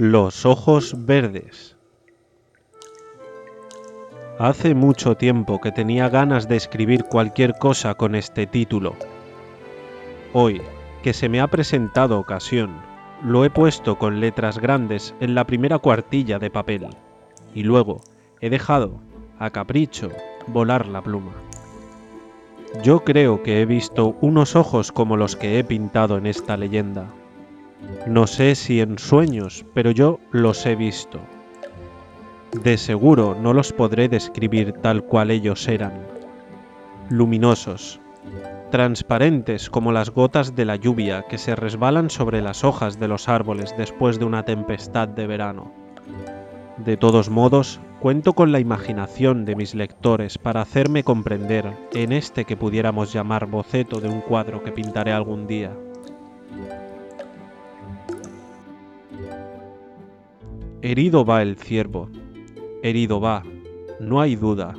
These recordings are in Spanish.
Los ojos verdes. Hace mucho tiempo que tenía ganas de escribir cualquier cosa con este título. Hoy, que se me ha presentado ocasión, lo he puesto con letras grandes en la primera cuartilla de papel y luego he dejado, a capricho, volar la pluma. Yo creo que he visto unos ojos como los que he pintado en esta leyenda. No sé si en sueños, pero yo los he visto. De seguro no los podré describir tal cual ellos eran. Luminosos, transparentes como las gotas de la lluvia que se resbalan sobre las hojas de los árboles después de una tempestad de verano. De todos modos, cuento con la imaginación de mis lectores para hacerme comprender en este que pudiéramos llamar boceto de un cuadro que pintaré algún día. Herido va el ciervo, herido va, no hay duda.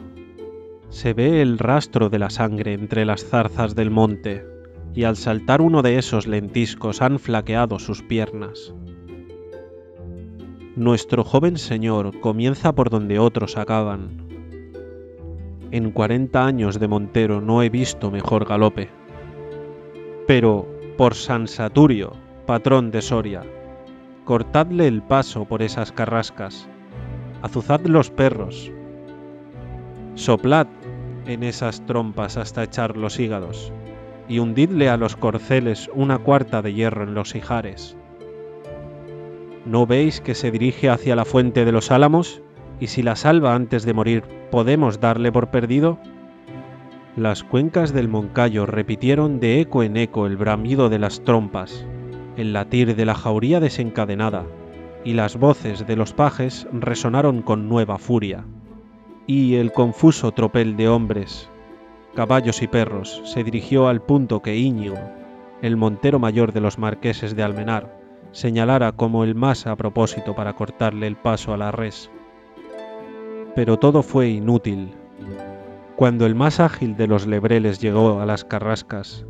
Se ve el rastro de la sangre entre las zarzas del monte, y al saltar uno de esos lentiscos han flaqueado sus piernas. Nuestro joven señor comienza por donde otros acaban. En cuarenta años de Montero no he visto mejor galope. Pero, por San Saturio, patrón de Soria, cortadle el paso por esas carrascas, azuzad los perros, soplad en esas trompas hasta echar los hígados, y hundidle a los corceles una cuarta de hierro en los ijares. ¿No veis que se dirige hacia la fuente de los álamos? Y si la salva antes de morir, ¿podemos darle por perdido? Las cuencas del Moncayo repitieron de eco en eco el bramido de las trompas, el latir de la jauría desencadenada, y las voces de los pajes resonaron con nueva furia. Y el confuso tropel de hombres, caballos y perros se dirigió al punto que Íñigo, el montero mayor de los marqueses de Almenar, señalara como el más a propósito para cortarle el paso a la res. Pero todo fue inútil. Cuando el más ágil de los lebreles llegó a las carrascas,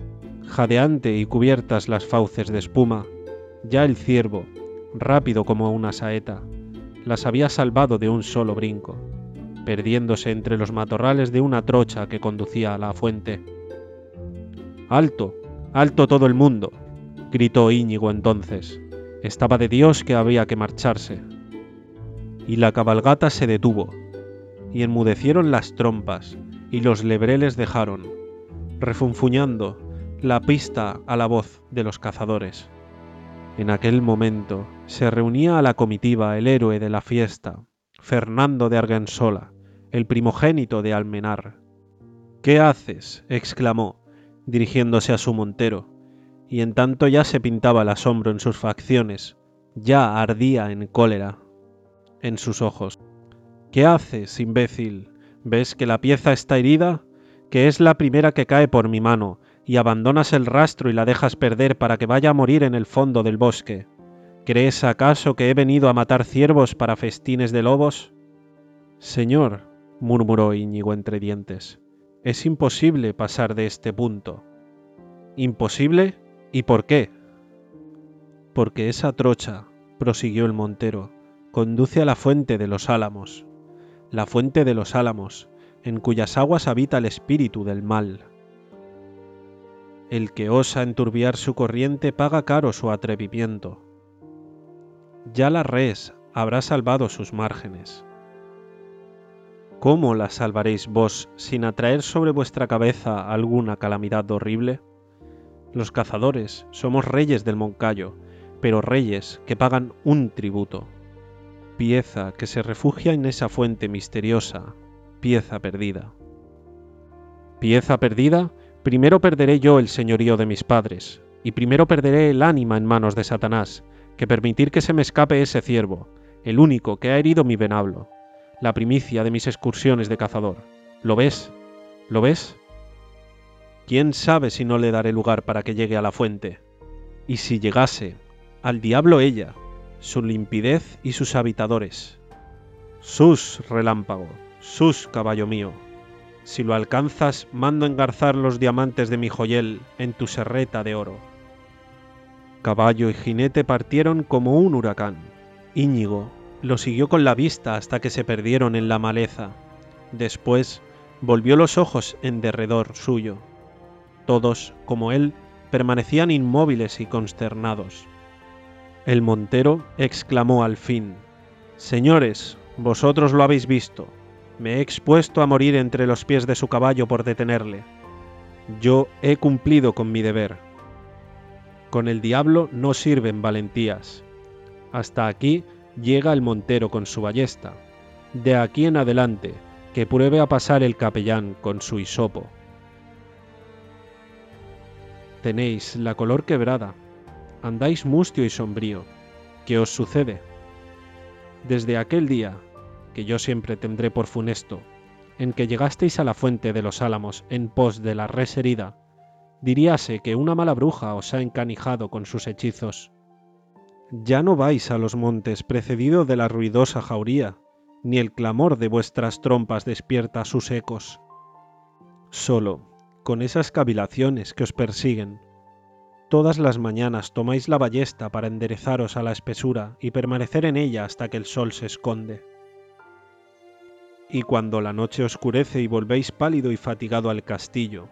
jadeante y cubiertas las fauces de espuma, ya el ciervo, rápido como una saeta, las había salvado de un solo brinco, perdiéndose entre los matorrales de una trocha que conducía a la fuente. ¡Alto! ¡Alto todo el mundo! gritó Íñigo entonces. Estaba de Dios que había que marcharse. Y la cabalgata se detuvo, y enmudecieron las trompas, y los lebreles dejaron, refunfuñando, la pista a la voz de los cazadores. En aquel momento se reunía a la comitiva el héroe de la fiesta, Fernando de Argensola, el primogénito de Almenar. ¿Qué haces? exclamó, dirigiéndose a su montero, y en tanto ya se pintaba el asombro en sus facciones, ya ardía en cólera en sus ojos. ¿Qué haces, imbécil? ¿Ves que la pieza está herida? Que es la primera que cae por mi mano, y abandonas el rastro y la dejas perder para que vaya a morir en el fondo del bosque. ¿Crees acaso que he venido a matar ciervos para festines de lobos? Señor, murmuró Íñigo entre dientes, es imposible pasar de este punto. ¿Imposible? ¿Y por qué? Porque esa trocha, prosiguió el montero, conduce a la fuente de los álamos, la fuente de los álamos, en cuyas aguas habita el espíritu del mal. El que osa enturbiar su corriente paga caro su atrevimiento. Ya la res habrá salvado sus márgenes. ¿Cómo la salvaréis vos sin atraer sobre vuestra cabeza alguna calamidad horrible? Los cazadores somos reyes del Moncayo, pero reyes que pagan un tributo. Pieza que se refugia en esa fuente misteriosa, pieza perdida. ¿Pieza perdida? Primero perderé yo el señorío de mis padres, y primero perderé el ánima en manos de Satanás, que permitir que se me escape ese ciervo, el único que ha herido mi venablo, la primicia de mis excursiones de cazador. ¿Lo ves? ¿Lo ves? ¿Quién sabe si no le daré lugar para que llegue a la fuente? Y si llegase, al diablo ella, su limpidez y sus habitadores. Sus, relámpago, sus, caballo mío. Si lo alcanzas, mando engarzar los diamantes de mi joyel en tu serreta de oro. Caballo y jinete partieron como un huracán, Íñigo lo siguió con la vista hasta que se perdieron en la maleza. Después volvió los ojos en derredor suyo. Todos, como él, permanecían inmóviles y consternados. El montero exclamó al fin, Señores, vosotros lo habéis visto. Me he expuesto a morir entre los pies de su caballo por detenerle. Yo he cumplido con mi deber. Con el diablo no sirven valentías. Hasta aquí llega el montero con su ballesta. De aquí en adelante, que pruebe a pasar el capellán con su hisopo. Tenéis la color quebrada, andáis mustio y sombrío. ¿Qué os sucede? Desde aquel día, que yo siempre tendré por funesto, en que llegasteis a la fuente de los álamos en pos de la res herida, diríase que una mala bruja os ha encanijado con sus hechizos. Ya no vais a los montes precedido de la ruidosa jauría, ni el clamor de vuestras trompas despierta sus ecos. Solo, con esas cavilaciones que os persiguen. Todas las mañanas tomáis la ballesta para enderezaros a la espesura y permanecer en ella hasta que el sol se esconde. Y cuando la noche oscurece y volvéis pálido y fatigado al castillo,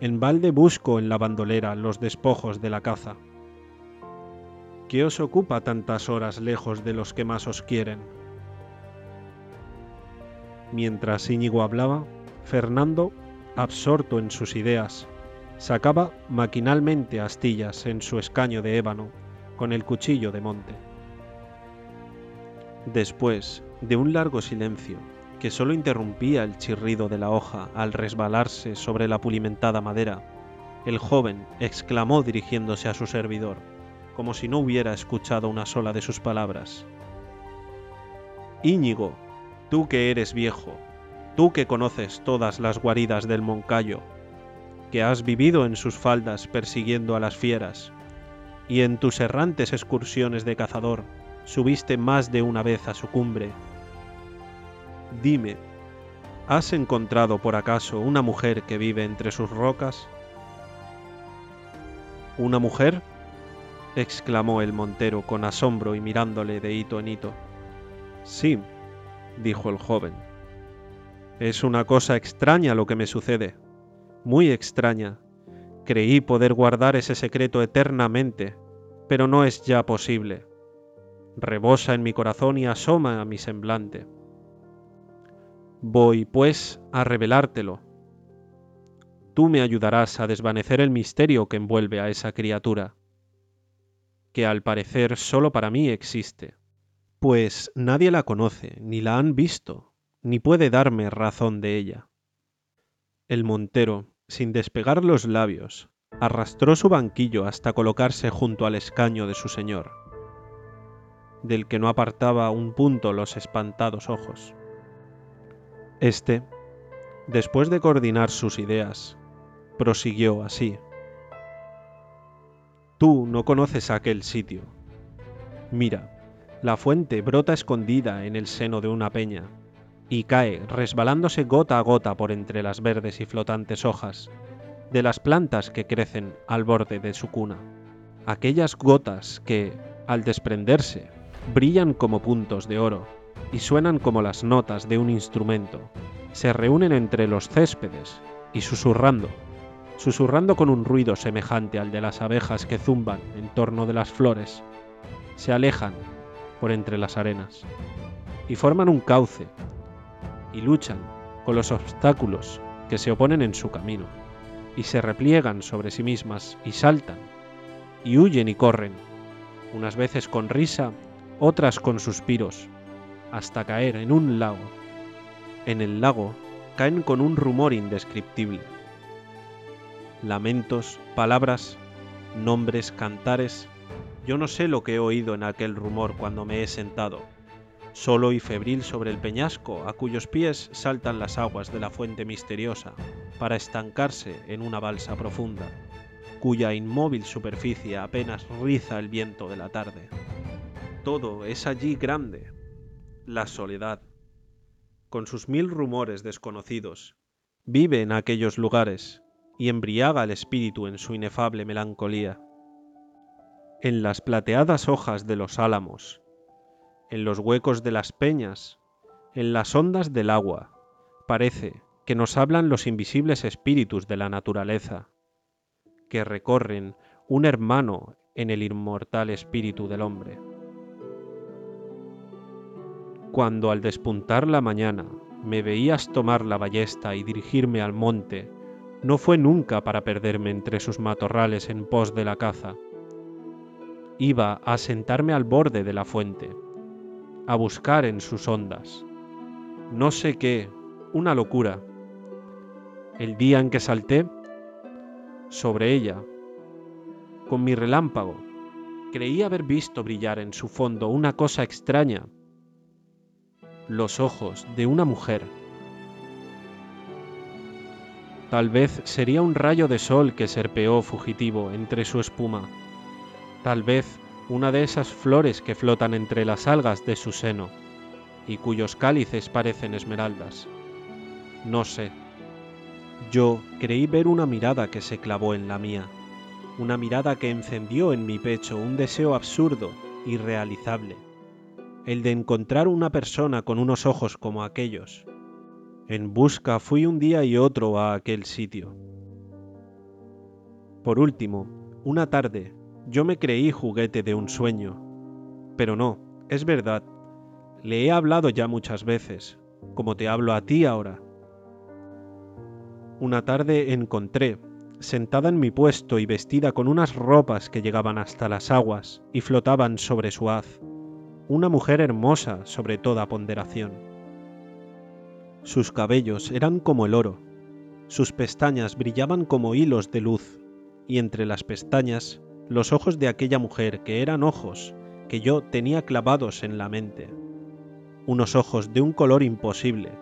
en balde busco en la bandolera los despojos de la caza. ¿Qué os ocupa tantas horas lejos de los que más os quieren? Mientras Íñigo hablaba, Fernando absorto en sus ideas, sacaba maquinalmente astillas en su escaño de ébano con el cuchillo de monte. Después de un largo silencio, que solo interrumpía el chirrido de la hoja al resbalarse sobre la pulimentada madera, el joven exclamó dirigiéndose a su servidor, como si no hubiera escuchado una sola de sus palabras. Íñigo, tú que eres viejo, tú que conoces todas las guaridas del Moncayo, que has vivido en sus faldas persiguiendo a las fieras, y en tus errantes excursiones de cazador subiste más de una vez a su cumbre. Dime, ¿has encontrado por acaso una mujer que vive entre sus rocas? ¿Una mujer? exclamó el montero con asombro y mirándole de hito en hito. Sí, dijo el joven es una cosa extraña lo que me sucede, muy extraña. Creí poder guardar ese secreto eternamente, pero no es ya posible. Rebosa en mi corazón y asoma a mi semblante. Voy, pues, a revelártelo. Tú me ayudarás a desvanecer el misterio que envuelve a esa criatura, que al parecer solo para mí existe, pues nadie la conoce ni la han visto ni puede darme razón de ella. El montero, sin despegar los labios, arrastró su banquillo hasta colocarse junto al escaño de su señor, del que no apartaba un punto los espantados ojos. Este, después de coordinar sus ideas, prosiguió así. Tú no conoces aquel sitio. Mira, la fuente brota escondida en el seno de una peña, y cae resbalándose gota a gota por entre las verdes y flotantes hojas de las plantas que crecen al borde de su cuna. Aquellas gotas que, al desprenderse, brillan como puntos de oro y suenan como las notas de un instrumento, se reúnen entre los céspedes y susurrando, susurrando con un ruido semejante al de las abejas que zumban en torno de las flores, se alejan por entre las arenas y forman un cauce y luchan con los obstáculos que se oponen en su camino, y se repliegan sobre sí mismas y saltan, y huyen y corren, unas veces con risa, otras con suspiros, hasta caer en un lago. En el lago caen con un rumor indescriptible. Lamentos, palabras, nombres, cantares, yo no sé lo que he oído en aquel rumor cuando me he sentado, solo y febril sobre el peñasco a cuyos pies saltan las aguas de la fuente misteriosa para estancarse en una balsa profunda, cuya inmóvil superficie apenas riza el viento de la tarde. Todo es allí grande, la soledad, con sus mil rumores desconocidos, vive en aquellos lugares y embriaga el espíritu en su inefable melancolía. En las plateadas hojas de los álamos, en los huecos de las peñas, en las ondas del agua, parece que nos hablan los invisibles espíritus de la naturaleza, que recorren un hermano en el inmortal espíritu del hombre. Cuando al despuntar la mañana me veías tomar la ballesta y dirigirme al monte, no fue nunca para perderme entre sus matorrales en pos de la caza. Iba a sentarme al borde de la fuente, a buscar en sus ondas. No sé qué, una locura. El día en que salté sobre ella, con mi relámpago, creí haber visto brillar en su fondo una cosa extraña, los ojos de una mujer Tal vez sería un rayo de sol que serpeó fugitivo entre su espuma. Tal vez una de esas flores que flotan entre las algas de su seno y cuyos cálices parecen esmeraldas. No sé. Yo creí ver una mirada que se clavó en la mía, una mirada que encendió en mi pecho un deseo absurdo, irrealizable, el de encontrar una persona con unos ojos como aquellos, en busca fui un día y otro a aquel sitio. Por último, una tarde, yo me creí juguete de un sueño. Pero no, es verdad. Le he hablado ya muchas veces, como te hablo a ti ahora. Una tarde encontré, sentada en mi puesto y vestida con unas ropas que llegaban hasta las aguas y flotaban sobre su haz, una mujer hermosa sobre toda ponderación. Sus cabellos eran como el oro, sus pestañas brillaban como hilos de luz, y entre las pestañas los ojos de aquella mujer que eran ojos que yo tenía clavados en la mente. Unos ojos de un color imposible,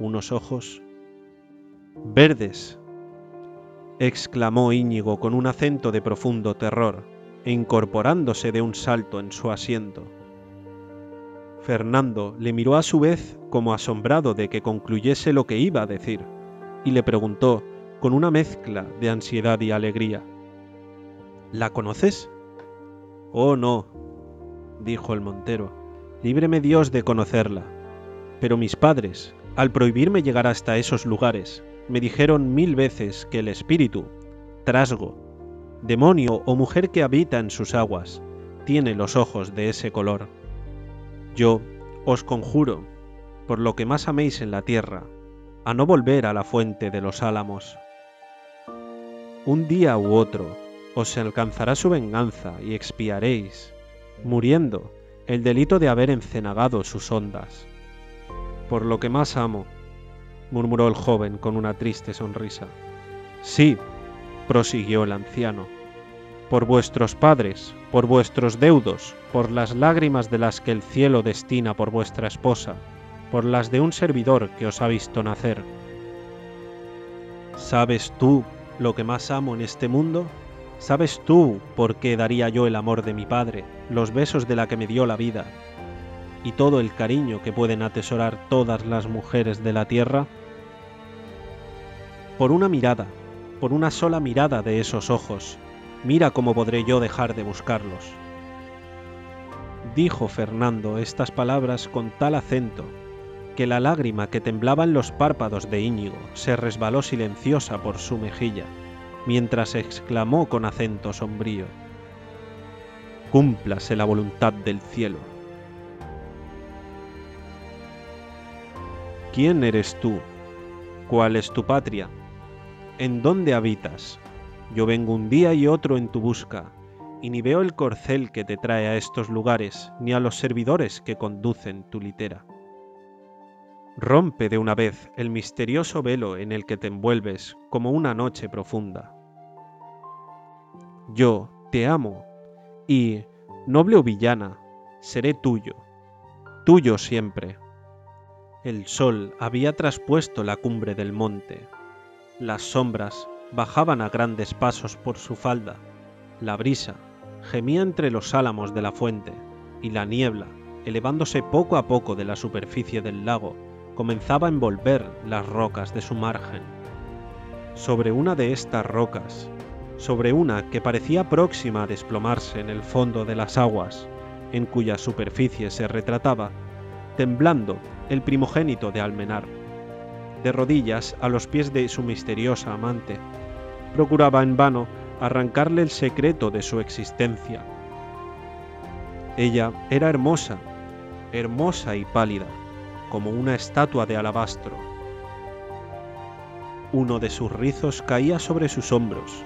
unos ojos verdes, exclamó Íñigo con un acento de profundo terror, e incorporándose de un salto en su asiento. Fernando le miró a su vez como asombrado de que concluyese lo que iba a decir, y le preguntó con una mezcla de ansiedad y alegría. ¿La conoces? Oh, no, dijo el montero, líbreme Dios de conocerla. Pero mis padres, al prohibirme llegar hasta esos lugares, me dijeron mil veces que el espíritu, trasgo, demonio o mujer que habita en sus aguas, tiene los ojos de ese color. Yo os conjuro, por lo que más améis en la tierra, a no volver a la fuente de los álamos. Un día u otro os alcanzará su venganza y expiaréis, muriendo, el delito de haber encenagado sus ondas. Por lo que más amo, murmuró el joven con una triste sonrisa. Sí, prosiguió el anciano, por vuestros padres, por vuestros deudos, por las lágrimas de las que el cielo destina por vuestra esposa, por las de un servidor que os ha visto nacer. ¿Sabes tú lo que más amo en este mundo? ¿Sabes tú por qué daría yo el amor de mi padre, los besos de la que me dio la vida, y todo el cariño que pueden atesorar todas las mujeres de la tierra? Por una mirada, por una sola mirada de esos ojos, Mira cómo podré yo dejar de buscarlos. Dijo Fernando estas palabras con tal acento que la lágrima que temblaba en los párpados de Íñigo se resbaló silenciosa por su mejilla, mientras exclamó con acento sombrío, Cúmplase la voluntad del cielo. ¿Quién eres tú? ¿Cuál es tu patria? ¿En dónde habitas? Yo vengo un día y otro en tu busca, y ni veo el corcel que te trae a estos lugares, ni a los servidores que conducen tu litera. Rompe de una vez el misterioso velo en el que te envuelves como una noche profunda. Yo te amo, y, noble o villana, seré tuyo, tuyo siempre. El sol había traspuesto la cumbre del monte, las sombras bajaban a grandes pasos por su falda. La brisa gemía entre los álamos de la fuente, y la niebla, elevándose poco a poco de la superficie del lago, comenzaba a envolver las rocas de su margen. Sobre una de estas rocas, sobre una que parecía próxima a desplomarse en el fondo de las aguas, en cuya superficie se retrataba, temblando, el primogénito de Almenar. De rodillas a los pies de su misteriosa amante, procuraba en vano arrancarle el secreto de su existencia. Ella era hermosa, hermosa y pálida, como una estatua de alabastro. Uno de sus rizos caía sobre sus hombros,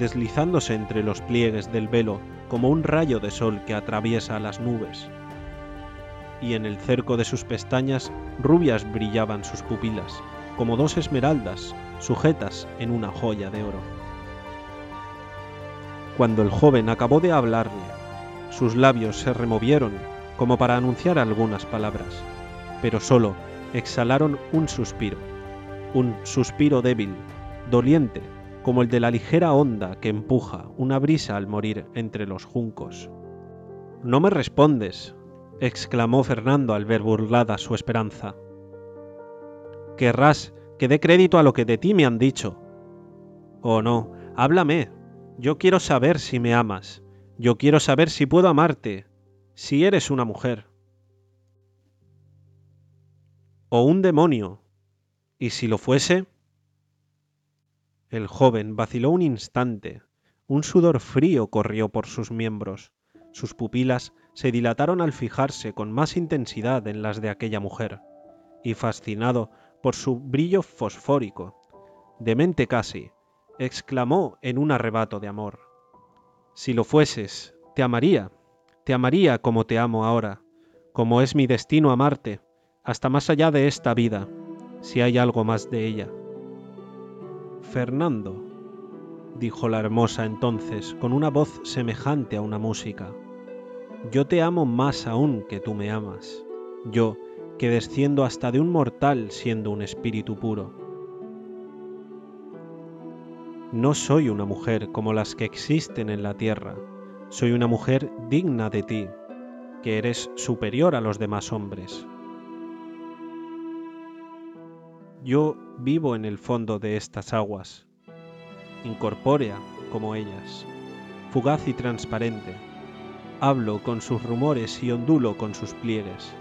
deslizándose entre los pliegues del velo como un rayo de sol que atraviesa las nubes. Y en el cerco de sus pestañas rubias brillaban sus pupilas, como dos esmeraldas sujetas en una joya de oro. Cuando el joven acabó de hablarle, sus labios se removieron como para anunciar algunas palabras, pero solo exhalaron un suspiro, un suspiro débil, doliente, como el de la ligera onda que empuja una brisa al morir entre los juncos. No me respondes, exclamó Fernando al ver burlada su esperanza. Querrás que dé crédito a lo que de ti me han dicho. Oh no, háblame. Yo quiero saber si me amas. Yo quiero saber si puedo amarte, si eres una mujer. O un demonio. ¿Y si lo fuese? El joven vaciló un instante. Un sudor frío corrió por sus miembros. Sus pupilas se dilataron al fijarse con más intensidad en las de aquella mujer, y fascinado por su brillo fosfórico, demente casi, exclamó en un arrebato de amor. Si lo fueses, te amaría, te amaría como te amo ahora, como es mi destino amarte, hasta más allá de esta vida, si hay algo más de ella. Fernando, dijo la hermosa entonces con una voz semejante a una música, yo te amo más aún que tú me amas, yo que desciendo hasta de un mortal siendo un espíritu puro. No soy una mujer como las que existen en la tierra, soy una mujer digna de ti, que eres superior a los demás hombres. Yo vivo en el fondo de estas aguas, incorpórea como ellas, fugaz y transparente. Hablo con sus rumores y ondulo con sus pliegues.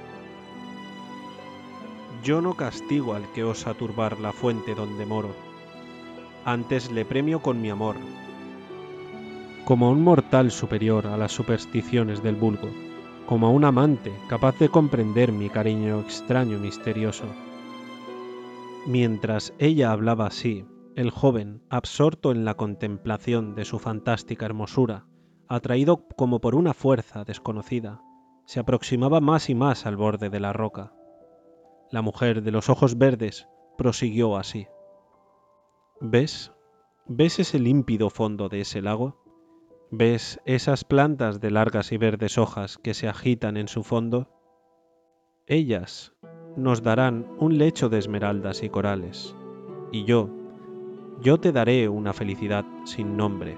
Yo no castigo al que osa turbar la fuente donde moro, antes le premio con mi amor, como un mortal superior a las supersticiones del vulgo, como un amante capaz de comprender mi cariño extraño y misterioso Mientras ella hablaba así, el joven, absorto en la contemplación de su fantástica hermosura, atraído como por una fuerza desconocida, se aproximaba más y más al borde de la roca. La mujer de los ojos verdes prosiguió así. ¿Ves? ¿Ves ese límpido fondo de ese lago? ¿Ves esas plantas de largas y verdes hojas que se agitan en su fondo? Ellas nos darán un lecho de esmeraldas y corales, y yo, yo te daré una felicidad sin nombre.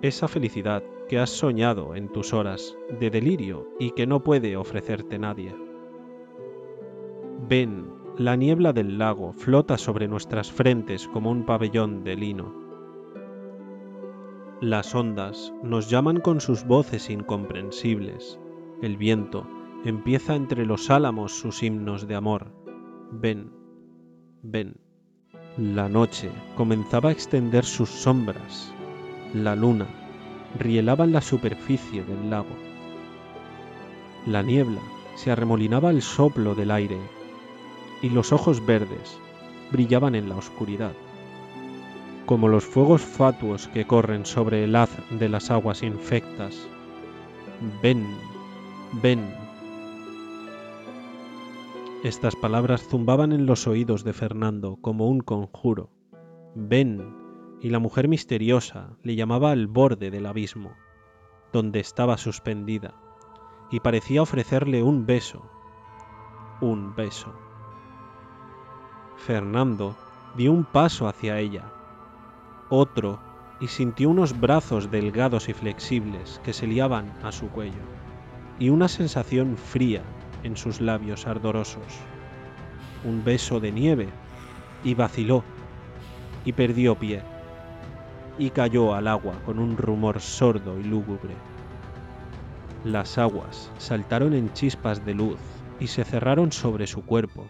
Esa felicidad que has soñado en tus horas de delirio y que no puede ofrecerte nadie. Ven, la niebla del lago flota sobre nuestras frentes como un pabellón de lino. Las ondas nos llaman con sus voces incomprensibles. El viento empieza entre los álamos sus himnos de amor. Ven, ven. La noche comenzaba a extender sus sombras. La luna rielaba en la superficie del lago. La niebla se arremolinaba al soplo del aire y los ojos verdes brillaban en la oscuridad, como los fuegos fatuos que corren sobre el haz de las aguas infectas. Ven, ven, estas palabras zumbaban en los oídos de Fernando como un conjuro. Ven, y la mujer misteriosa le llamaba al borde del abismo, donde estaba suspendida, y parecía ofrecerle un beso, un beso. Fernando dio un paso hacia ella, otro, y sintió unos brazos delgados y flexibles que se liaban a su cuello, y una sensación fría en sus labios ardorosos. Un beso de nieve, y vaciló, y perdió pie, y cayó al agua con un rumor sordo y lúgubre. Las aguas saltaron en chispas de luz y se cerraron sobre su cuerpo,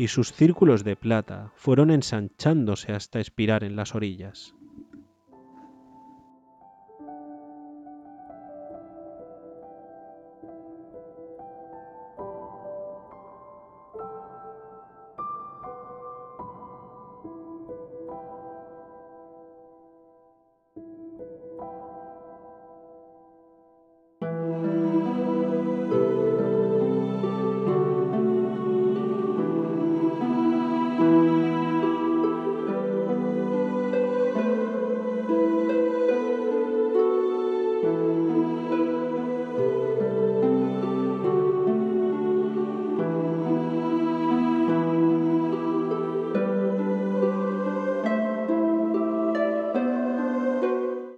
y sus círculos de plata fueron ensanchándose hasta expirar en las orillas.